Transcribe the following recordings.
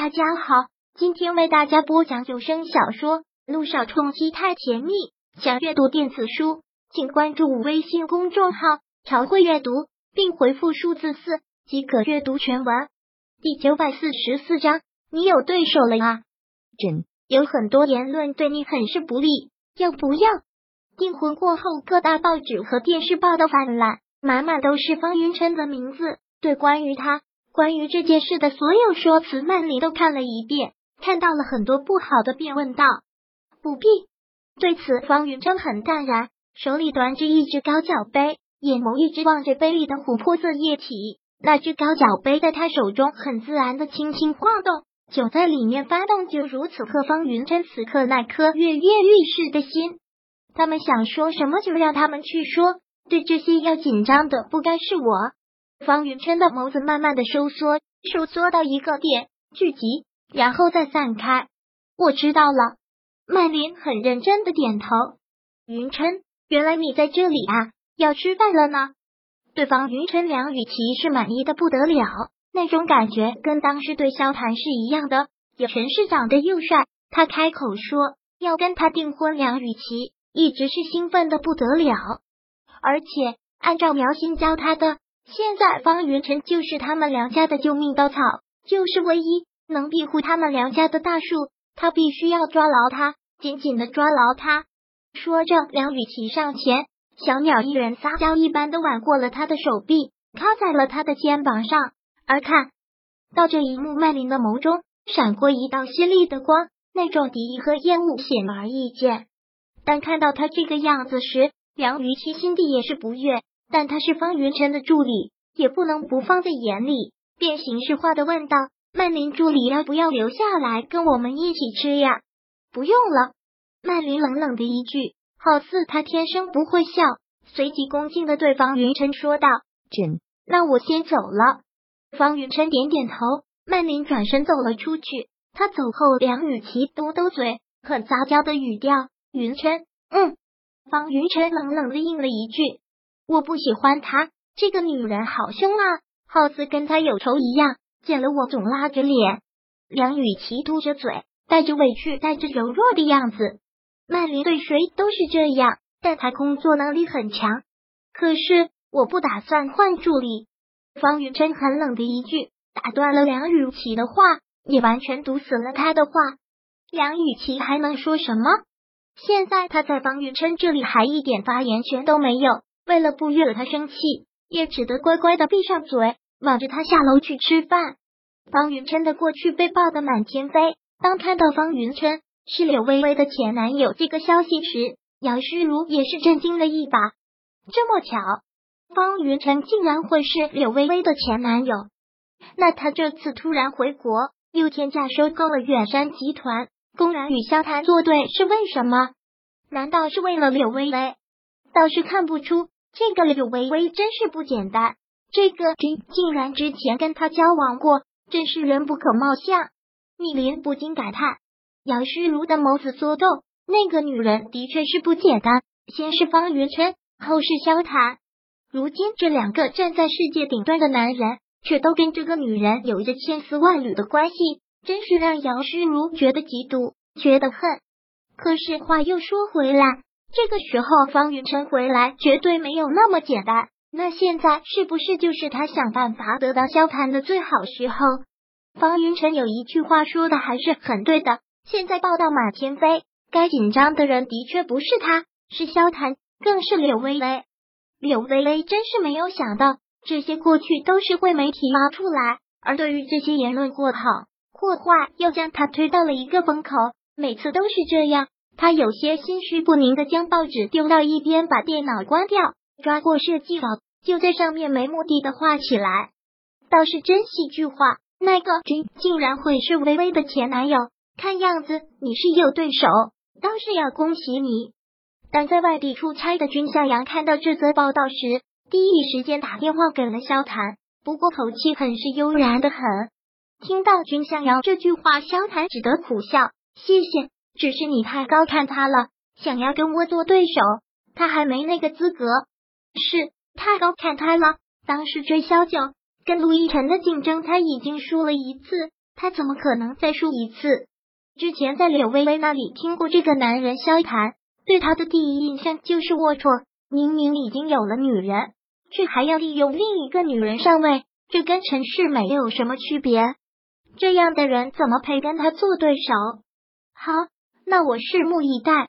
大家好，今天为大家播讲有声小说《路上冲击太甜蜜》。想阅读电子书，请关注微信公众号“朝会阅读”，并回复数字四即可阅读全文。第九百四十四章，你有对手了啊！朕有很多言论对你很是不利，要不要？订婚过后，各大报纸和电视报道泛滥，满满都是方云琛的名字。对关于他。关于这件事的所有说辞，曼丽都看了一遍，看到了很多不好的，便问道：“不必。”对此，方云琛很淡然，手里端着一只高脚杯，眼眸一直望着杯里的琥珀色液体。那只高脚杯在他手中很自然的轻轻晃动，酒在里面发动，就如此刻方云琛此刻那颗跃跃欲试的心。他们想说什么，就让他们去说。对这些要紧张的，不该是我。方云琛的眸子慢慢的收缩，收缩到一个点聚集，然后再散开。我知道了，曼琳很认真的点头。云琛，原来你在这里啊！要吃饭了呢。对方云琛梁雨琪是满意的不得了，那种感觉跟当时对萧谈是一样的。也陈市长得又帅，他开口说要跟他订婚，梁雨琪一直是兴奋的不得了，而且按照苗心教他的。现在方云晨就是他们梁家的救命稻草，就是唯一能庇护他们梁家的大树，他必须要抓牢他，紧紧的抓牢他。说着，梁雨琪上前，小鸟依人撒娇一般的挽过了他的手臂，靠在了他的肩膀上。而看到这一幕，麦琳的眸中闪过一道犀利的光，那种敌意和厌恶显而易见。但看到他这个样子时，梁雨琪心底也是不悦。但他是方云晨的助理，也不能不放在眼里，便形式化的问道：“曼琳助理要不要留下来跟我们一起吃呀？”“不用了。”曼琳冷冷的一句，好似他天生不会笑，随即恭敬的对方云晨说道：“朕，那我先走了。”方云晨点点头，曼琳转身走了出去。他走后，梁雨琪嘟嘟嘴，很撒娇的语调：“云琛，嗯。”方云晨冷冷的应了一句。我不喜欢她这个女人，好凶啊，好似跟她有仇一样，见了我总拉着脸。梁雨琪嘟着嘴，带着委屈，带着柔弱的样子。曼琳对谁都是这样，但她工作能力很强。可是我不打算换助理。方云琛很冷的一句，打断了梁雨琪的话，也完全堵死了他的话。梁雨琪还能说什么？现在他在方云琛这里还一点发言权都没有。为了不惹他生气，也只得乖乖的闭上嘴，挽着他下楼去吃饭。方云琛的过去被爆得满天飞。当看到方云琛是柳微微的前男友这个消息时，杨诗如也是震惊了一把。这么巧，方云琛竟然会是柳微微的前男友？那他这次突然回国，又天价收购了远山集团，公然与萧谈作对，是为什么？难道是为了柳微微？倒是看不出。这个柳微微真是不简单，这个君竟然之前跟他交往过，真是人不可貌相。密林不禁感叹，杨诗如的眸子缩动，那个女人的确是不简单。先是方云琛，后是萧谈，如今这两个站在世界顶端的男人，却都跟这个女人有着千丝万缕的关系，真是让杨诗如觉得嫉妒，觉得恨。可是话又说回来。这个时候，方云琛回来绝对没有那么简单。那现在是不是就是他想办法得到萧谈的最好时候？方云琛有一句话说的还是很对的。现在报道马天飞，该紧张的人的确不是他，是萧谈，更是柳微微。柳微微真是没有想到，这些过去都是会媒体挖出来，而对于这些言论过好或坏，又将他推到了一个风口。每次都是这样。他有些心绪不宁的将报纸丢到一边，把电脑关掉，抓过设计稿，就在上面没目的的画起来。倒是真戏剧化，那个君竟然会是微微的前男友，看样子你是有对手，倒是要恭喜你。当在外地出差的君向阳看到这则报道时，第一时间打电话给了萧谈，不过口气很是悠然的很。听到君向阳这句话，萧谈只得苦笑，谢谢。只是你太高看他了，想要跟我做对手，他还没那个资格。是太高看他了。当时追萧九跟陆亦辰的竞争，他已经输了一次，他怎么可能再输一次？之前在柳微微那里听过这个男人萧谈，对他的第一印象就是龌龊。明明已经有了女人，却还要利用另一个女人上位，这跟陈世美有什么区别？这样的人怎么配跟他做对手？好，那我拭目以待。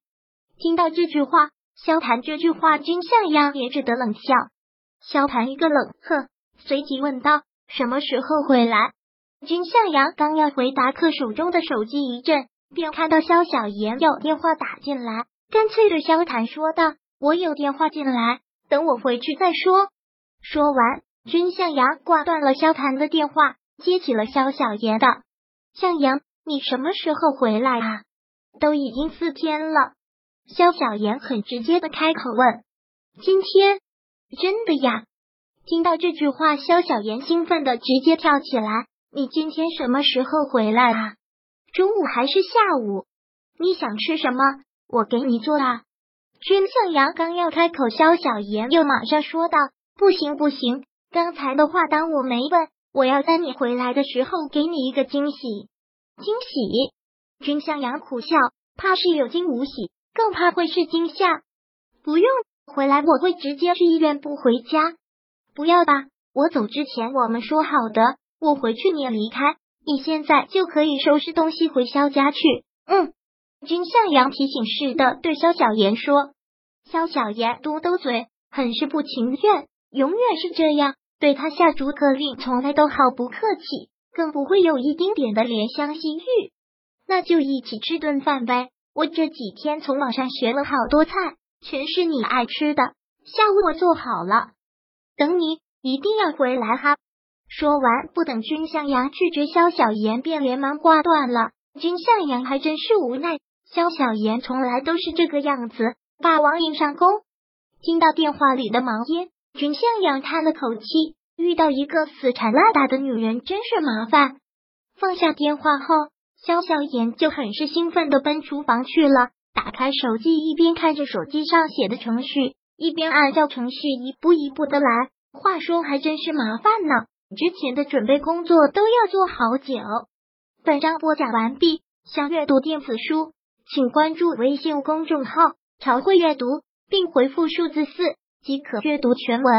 听到这句话，萧谈这句话，君向阳也只得冷笑。萧谈一个冷哼，随即问道：“什么时候回来？”君向阳刚要回答，可手中的手机一震，便看到萧小妍有电话打进来，干脆对萧谈说道。我有电话进来，等我回去再说。说完，君向阳挂断了萧谈的电话，接起了萧小言的。向阳，你什么时候回来啊？都已经四天了。肖小言很直接的开口问：“今天真的呀？”听到这句话，肖小言兴奋的直接跳起来：“你今天什么时候回来啊？中午还是下午？你想吃什么？我给你做啊。”君向阳刚要开口，肖小言又马上说道：“不行不行，刚才的话当我没问。我要在你回来的时候给你一个惊喜。”惊喜？君向阳苦笑，怕是有惊无喜，更怕会是惊吓。不用回来，我会直接去医院，不回家。不要吧，我走之前我们说好的，我回去你也离开，你现在就可以收拾东西回萧家去。嗯。君向阳提醒似的对萧小言说：“萧小言嘟嘟嘴，很是不情愿，永远是这样，对他下逐客令，从来都毫不客气，更不会有一丁点的怜香惜玉。那就一起吃顿饭呗，我这几天从网上学了好多菜，全是你爱吃的，下午我做好了，等你，一定要回来哈。”说完，不等君向阳拒绝，萧小言便连忙挂断了。君向阳还真是无奈。萧小言从来都是这个样子，霸王硬上弓。听到电话里的忙音，君向阳叹了口气，遇到一个死缠烂打的女人真是麻烦。放下电话后，萧小言就很是兴奋的奔厨房去了，打开手机，一边看着手机上写的程序，一边按照程序一步一步的来。话说还真是麻烦呢，之前的准备工作都要做好久。本章播讲完毕，想阅读电子书。请关注微信公众号“朝会阅读”，并回复数字四即可阅读全文。